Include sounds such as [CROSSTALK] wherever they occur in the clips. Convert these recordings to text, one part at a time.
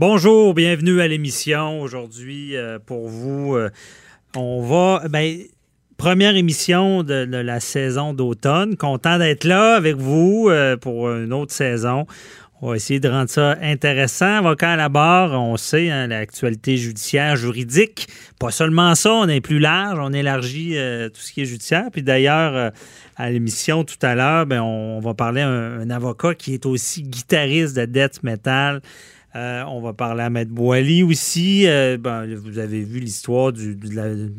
Bonjour, bienvenue à l'émission. Aujourd'hui, euh, pour vous, euh, on va... Ben, première émission de, la saison d'automne. Content d'être là avec vous euh, pour une autre saison. On va essayer de rendre ça intéressant. Avocat à la barre, on sait, hein, l'actualité judiciaire, juridique. Pas seulement ça, on est plus large, on élargit tout ce qui est judiciaire. Puis d'ailleurs, à l'émission tout à l'heure, ben, on, va parler à un, avocat qui est aussi guitariste de Death Metal. Euh, on va parler à Maître Boily aussi. Euh, ben, vous avez vu l'histoire de,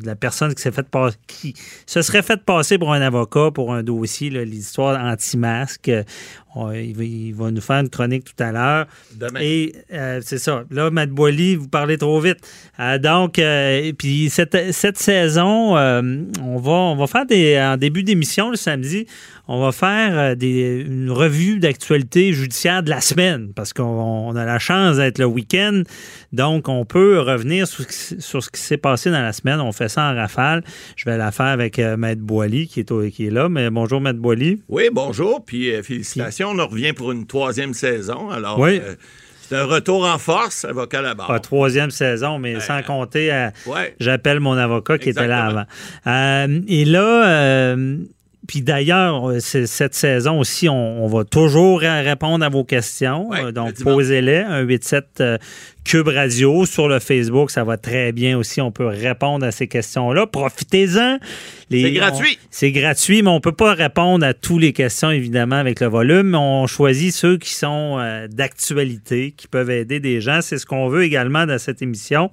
la personne qui s'est fait qui se serait fait passer pour un avocat pour un dossier, l'histoire anti-masque. Il, va, nous faire une chronique tout à l'heure. Et euh, c'est ça. Là, Matt Boily, vous parlez trop vite. donc, puis cette, cette saison, on, va, on va faire des, en début d'émission le samedi, on va faire euh, des, une revue d'actualité judiciaire de la semaine parce qu'on a la chance d'être le week-end. Donc, on peut revenir sur, ce qui s'est passé dans la semaine. On fait ça en rafale. Je vais la faire avec euh, Maître Boily qui est, qui est là. Mais bonjour, Maître Boily. Oui, bonjour. Puis euh, On revient pour une troisième saison. Alors, oui. C'est un retour en force, avocat barre. troisième saison, mais sans compter, j'appelle mon avocat qui était là avant. et là, puis d'ailleurs, euh, cette saison aussi, on, va toujours répondre à vos questions. Euh, donc, posez-les. Un 87 euh, Cube Radio sur le Facebook, ça va très bien aussi. On peut répondre à ces questions-là. Profitez-en. C'est gratuit. C'est gratuit, mais on ne peut pas répondre à toutes les questions, évidemment, avec le volume. On choisit ceux qui sont d'actualité, qui peuvent aider des gens. C'est ce qu'on veut également dans cette émission.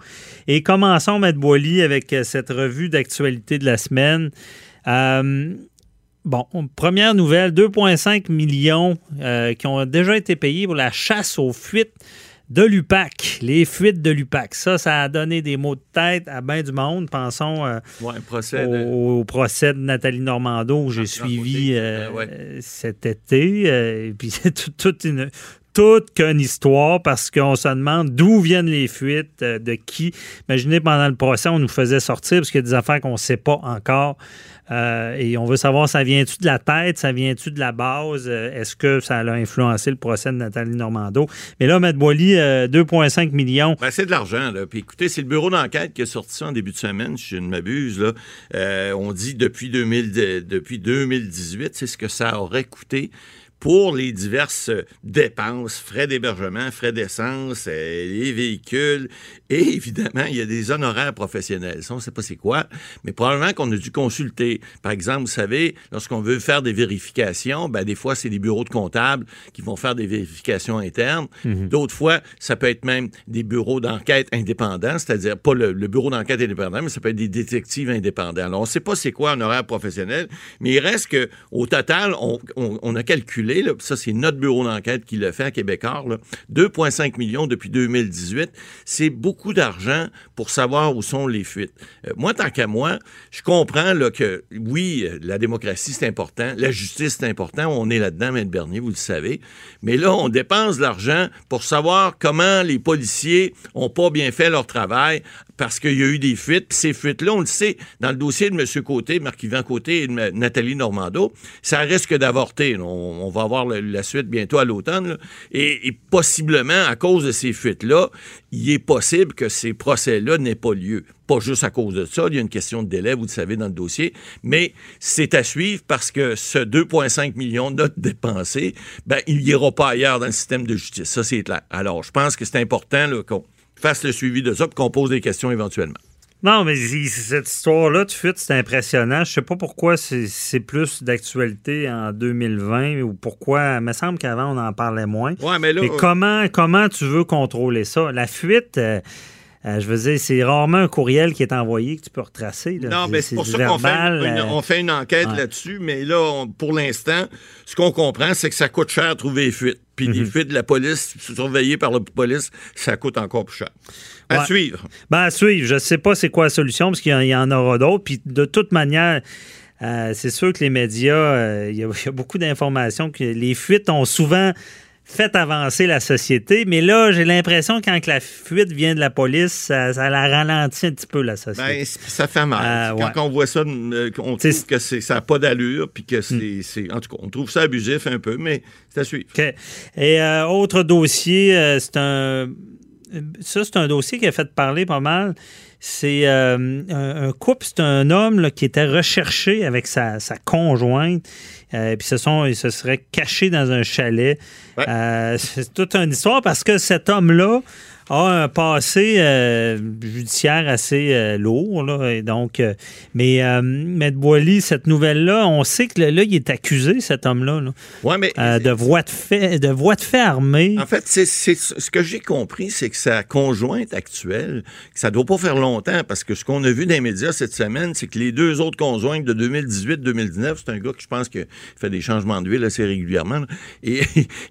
Et commençons, Maître Boily, avec cette revue d'actualité de la semaine. Bon, première nouvelle, 2,5 millions euh, qui ont déjà été payés pour la chasse aux fuites de l'UPAC, les fuites de l'UPAC. Ça, ça a donné des mots de tête à bien du monde. Pensons euh, au, procès de Nathalie Normando où j'ai suivi euh, cet été. et puis [LAUGHS] c'est toute une, toute qu'une histoire parce qu'on se demande d'où viennent les fuites, de qui. Imaginez, pendant le procès, on nous faisait sortir parce qu'il y a des affaires qu'on ne sait pas encore. Euh, et on veut savoir, ça vient-tu de la tête, ça vient-tu de la base? Euh, est-ce que ça a influencé le procès de Nathalie Normando? Mais là, M. Boily, 2,5 euh, millions. Ben, c'est de l'argent. Puis écoutez, c'est le bureau d'enquête qui a sorti ça en début de semaine, si je ne m'abuse. on dit depuis, 2000, depuis 2018, c'est ce que ça aurait coûté pour les diverses dépenses, frais d'hébergement, frais d'essence, euh, les véhicules, et [LAUGHS] évidemment, il y a des honoraires professionnels. Ça, on ne sait pas c'est quoi, mais probablement qu'on a dû consulter. Par exemple, vous savez, lorsqu'on veut faire des vérifications, ben, des fois, c'est des bureaux de comptables qui vont faire des vérifications internes. Mhm. D'autres fois, ça peut être même des bureaux d'enquête indépendants, c'est-à-dire pas le, bureau d'enquête indépendant, mais ça peut être des détectives indépendants. Alors, on ne sait pas c'est quoi un horaire professionnel, mais il reste qu'au total, on, on a calculé ça c'est notre bureau d'enquête qui le fait à Québécois, 2,5 millions depuis 2018, c'est beaucoup d'argent pour savoir où sont les fuites. Euh, moi, tant qu'à moi, je comprends là, que oui, la démocratie c'est important, la justice c'est important, on est là-dedans, M. Bernier, vous le savez, mais là, on dépense de l'argent pour savoir comment les policiers ont pas bien fait leur travail parce qu'il y a eu des fuites. Ces fuites-là, on le sait, dans le dossier de M. Côté, Marc-Yvan Côté et Nathalie Normando, ça risque d'avorter. On, va avoir la suite bientôt à l'automne. Et, possiblement, à cause de ces fuites-là, il est possible que ces procès-là n'aient pas lieu. Pas juste à cause de ça, il y a une question de délai, vous le savez, dans le dossier, mais c'est à suivre parce que ce 2,5 millions de dépensés, ben, il n'ira pas ailleurs dans le système de justice. Ça, c'est clair. Alors, je pense que c'est important qu'on fasse le suivi de ça et qu'on pose des questions éventuellement. Non, mais cette histoire-là, tu fais, c'est impressionnant. Je sais pas pourquoi c'est plus d'actualité en 2020 ou pourquoi. Il me semble qu'avant, on en parlait moins. Ouais, mais là. Mais comment, comment tu veux contrôler ça? La fuite. Euh, Euh, je veux dire, c'est rarement un courriel qui est envoyé que tu peux retracer. Non, mais c'est pour ça qu'on fait, on fait une enquête là-dessus. Mais là, pour l'instant, ce qu'on comprend, c'est que ça coûte cher trouver les fuites. Puis les mhm. fuites de la police, surveillées par la police, ça coûte encore plus cher. À suivre. Ben, à suivre. Je ne sais pas c'est quoi la solution, parce qu'il y, en aura d'autres. Puis de toute manière, euh, c'est sûr que les médias, euh, il y, a [LAUGHS] beaucoup d'informations que les fuites ont souvent fait avancer la société. Mais là, j'ai l'impression que quand la fuite vient de la police, ça, la ralentit un petit peu, la société. Ben, ça fait mal. Euh, quand on voit ça, on trouve que ça n'a pas d'allure, puis que hmm. c'est, En tout cas, on trouve ça abusif un peu, mais c'est à suivre. Et autre dossier, c'est un... Ça, c'est un dossier qui a fait parler pas mal. C'est euh, un, couple, c'est un homme qui était recherché avec sa, conjointe. Euh, puis se sont, ils se seraient cachés dans un chalet. Euh, c'est toute une histoire parce que cet homme-là a un passé euh, judiciaire assez euh, lourd. Là, et donc, mais M. Boily, cette nouvelle-là, on sait que là, il est accusé, cet homme-là, de voie de fait, de voie de fait armée. En fait, c'est, ce que j'ai compris, c'est que sa conjointe actuelle, ça doit pas faire longtemps, parce que ce qu'on a vu dans les médias cette semaine, c'est que les deux autres conjointes de 2018-2019, c'est un gars qui je pense que fait des changements d'huile assez régulièrement. et,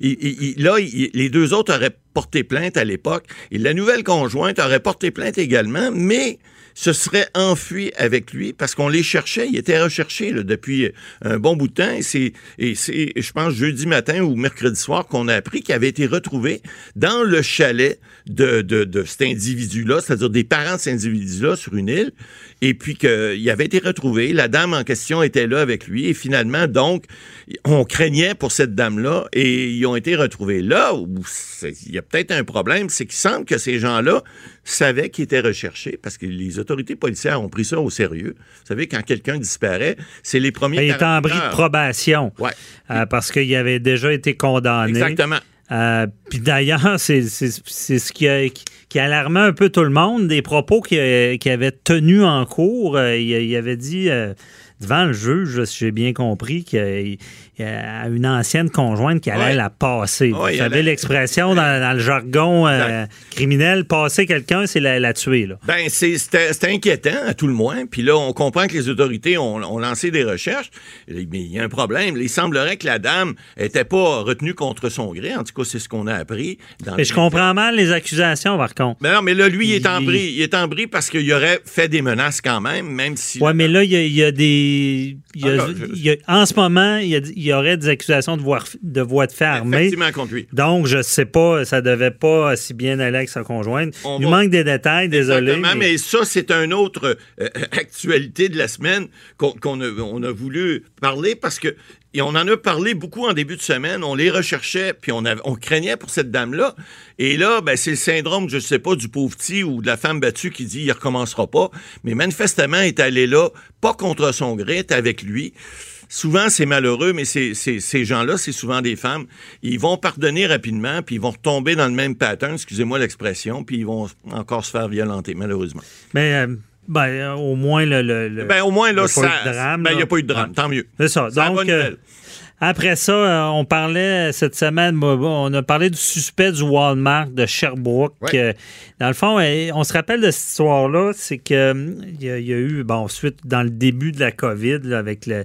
[LAUGHS] là, les deux autres auraient porté plainte à l'époque. Et la nouvelle conjointe aurait porté plainte également, mais se serait enfui avec lui parce qu'on les cherchait. Il était recherché depuis un bon bout de temps. Et c'est, et c'est je pense, jeudi matin ou mercredi soir qu'on a appris qu'il avait été retrouvé dans le chalet de, de, de cet individu-là, c'est-à-dire des parents de cet individu-là sur une île, et puis qu'il avait été retrouvé. La dame en question était là avec lui, et finalement, donc, on craignait pour cette dame-là, et ils ont été retrouvés. Là où il y a peut-être un problème, c'est qu'il semble que ces gens-là savaient qu'ils étaient recherchés, parce que les autorités policières ont pris ça au sérieux. Vous savez, quand quelqu'un disparaît, c'est les premiers... Il est en bris de probation, ouais. Euh, parce qu'il avait déjà été condamné. Exactement. Euh, puis d'ailleurs, c'est ce qui a, qui alarmait un peu tout le monde, des propos qu'il avait tenus en cours. Euh, il, avait dit euh, devant le juge, si j'ai bien compris, qu'il a une ancienne conjointe qui allait la passer. Vous savez l'expression dans, le jargon euh, criminel, passer quelqu'un, c'est la, tuer. Là. Ben, c'était inquiétant, à tout le moins. Puis là, on comprend que les autorités ont, lancé des recherches. Mais il y a un problème. Il semblerait que la dame n'était pas retenue contre son gré. En tout cas, c'est ce qu'on a appris. mais je comprends mal les accusations, par contre. Mais non, mais là, lui, il, est en bris. Il est en bris parce qu'il aurait fait des menaces quand même, même si... Oui, mais là, il y, a, des... en ce moment, il y, y aurait des accusations de, voie de voie de fait armée. Donc, je sais pas, ça devait pas si bien aller avec sa conjointe. Il manque des détails, désolé. Mais... mais ça, c'est une autre euh, actualité de la semaine qu'on a, on a voulu parler parce que et on en a parlé beaucoup en début de semaine. On les recherchait, puis on, craignait pour cette dame-là. Et là, ben, c'est le syndrome, je ne sais pas, du pauvre petit ou de la femme battue qui dit il recommencera pas. Mais manifestement, est allé là, pas contre son gré, est avec lui. Souvent, c'est malheureux, mais ces gens-là, c'est souvent des femmes. Ils vont pardonner rapidement, puis ils vont retomber dans le même pattern, excusez-moi l'expression, puis ils vont encore se faire violenter, malheureusement. Mais euh, ben, au moins, le, ben, au moins, là, ça. Ben, il n'y a pas eu de drame, tant mieux. C'est ça. Donc, euh, après ça, euh, on parlait cette semaine, on a parlé du suspect du Walmart de Sherbrooke. Euh, dans le fond, on se rappelle de cette histoire-là, c'est qu'il y, a eu, bon, ensuite, dans le début de la COVID, avec le,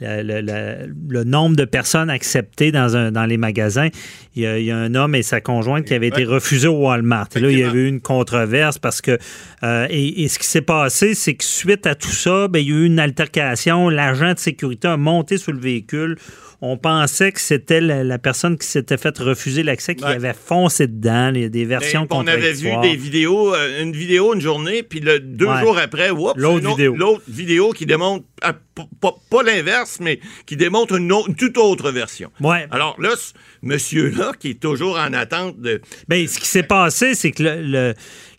le, nombre de personnes acceptées dans, un, dans les magasins, il y, a, un homme et sa conjointe qui avaient été refusés au Walmart. là, il y avait eu une controverse parce que. Euh, et, ce qui s'est passé, c'est que suite à tout ça, ben, il y a eu une altercation. L'agent de sécurité a monté sur le véhicule on pensait que c'était la, personne qui s'était fait refuser l'accès qui avait foncé dedans. Il y a des versions On avait vu des vidéos, euh, une vidéo une journée, puis le, deux jours après, l'autre vidéo. L'autre vidéo qui démontre, ah, pas, l'inverse, mais qui démontre une, toute autre version. Ouais. Alors là, ce monsieur-là, qui est toujours en attente de... Bien, ce qui s'est passé, c'est que le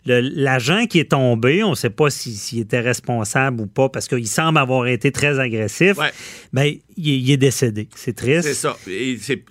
l'agent qui est tombé, on ne sait pas s'il était responsable ou pas, parce qu'il semble avoir été très agressif, mais ben, il, est décédé. C'est triste. C'est ça.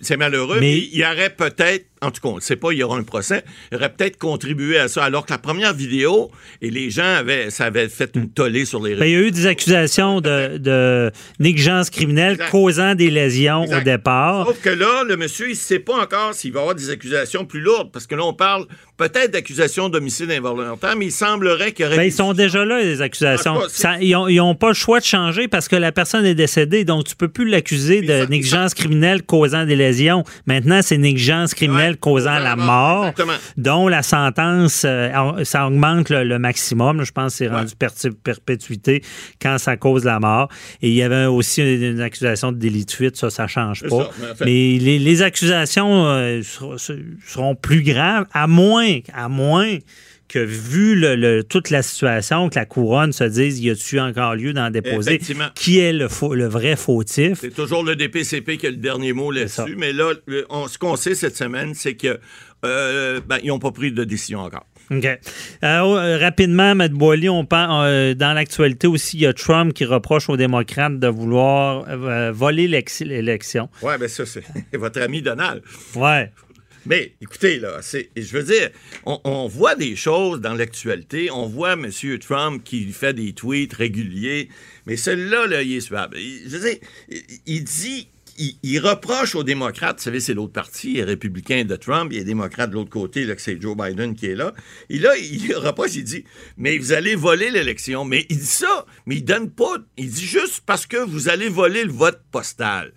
C'est malheureux, mais il aurait peut-être en tout cas, on ne sait pas, il y aura un procès, aurait peut-être contribué à ça. Alors que la première vidéo, et les gens avaient, ça avait fait une tollée sur les réseaux. Ben, il y a eu des accusations de, de négligence criminelle Exact. causant des lésions Exact. au départ. Sauf que là, le monsieur, il ne sait pas encore s'il va y avoir des accusations plus lourdes, parce que là, on parle peut-être d'accusations d'homicide involontaire, mais il semblerait qu'il y aurait... Ben, ils sont déjà là, les accusations. Cas, Ça- ils n'ont pas le choix de changer parce que la personne est décédée, donc tu peux plus l'accuser de ça- négligence criminelle causant des lésions. Maintenant, c'est négligence criminelle Ouais, causant la mort, exactement. dont la sentence, euh, ça augmente le, le maximum. Je pense que c'est rendu perpétuité quand ça cause la mort. Et il y avait aussi une, une accusation de délit de fuite, ça, ça change pas. ça, mais en fait- Mais les, les accusations euh, seront plus graves, à moins, à moins que vu le- le- toute la situation, que la couronne se dise y a-tu encore lieu d'en déposer, qui est le, faux- le vrai fautif. C'est toujours le DPCP qui a le dernier mot là-dessus, mais là, on- ce qu'on sait cette semaine, c'est que euh, ben, ils n'ont pas pris de décision encore. OK. Euh, oh, euh, rapidement, M. Boily, on parle, euh, dans l'actualité aussi, il y a Trump qui reproche aux démocrates de vouloir euh, voler l'élection. Ouais, ben ça, c'est [LAUGHS] votre ami Donald. Ouais. Mais écoutez, là, c'est, je veux dire, on, voit des choses dans l'actualité. On voit M. Trump qui fait des tweets réguliers, mais celui-là, là, il est suave. Je veux dire, il, dit. Il, reproche aux démocrates, vous savez, c'est l'autre parti, les républicains de Trump, il les démocrates de l'autre côté, là, que c'est Joe Biden qui est là. Et là, il reproche, il dit, mais vous allez voler l'élection. Mais il dit ça, mais il donne pas, il dit juste parce que vous allez voler le vote postal.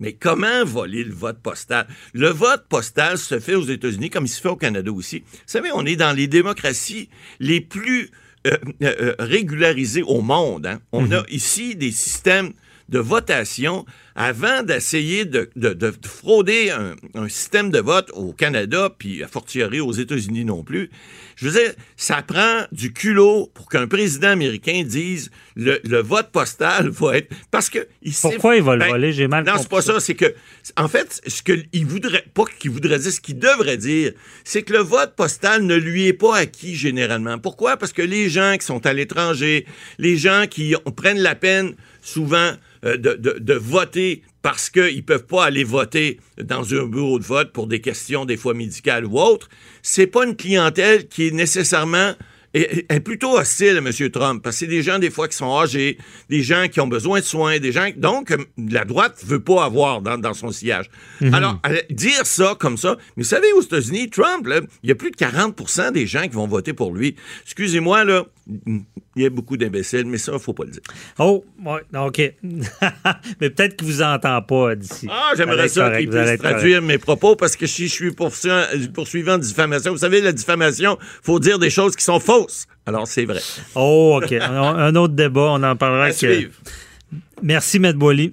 Mais comment voler le vote postal? Le vote postal se fait aux États-Unis comme il se fait au Canada aussi. Vous savez, on est dans les démocraties les plus euh, euh, euh, régularisées au monde. hein. On a ici des systèmes de votation avant d'essayer de, de- de frauder un, un système de vote au Canada, puis a fortiori aux États-Unis non plus. Je veux dire, ça prend du culot pour qu'un président américain dise le, le vote postal va être... Parce que... Il Pourquoi il va le Ben, voler? J'ai mal non, compris. c'est pas ça. C'est que, en fait, ce qu'il voudrait, pas qu'il voudrait dire, ce qu'il devrait dire, c'est que le vote postal ne lui est pas acquis généralement. Pourquoi? Parce que les gens qui sont à l'étranger, les gens qui ont- prennent la peine souvent euh, de, de- de voter parce qu'ils ne peuvent pas aller voter dans un bureau de vote pour des questions des fois médicales ou autres, c'est pas une clientèle qui est nécessairement est, est plutôt hostile à M. Trump, parce que c'est des gens, des fois, qui sont âgés, des gens qui ont besoin de soins, des gens... Donc, euh, la droite veut pas avoir dans, dans son sillage. Alors, euh, dire ça comme ça... Mais vous savez, aux États-Unis, Trump, il y a plus de 40% des gens qui vont voter pour lui. Excusez-moi, là, il y a beaucoup d'imbéciles, mais ça, il faut pas le dire. Oh, ouais, OK. [LAUGHS] Mais peut-être qu'il vous entend pas d'ici. Ah, j'aimerais ça qu'il puisse correct. traduire mes propos parce que si je suis poursuivant, poursuivant en diffamation, vous savez, la diffamation, faut dire des choses qui sont fausses. Alors, c'est vrai. Oh, OK. Un autre débat, on en parlera. À que- suivre. Merci, M. Boily.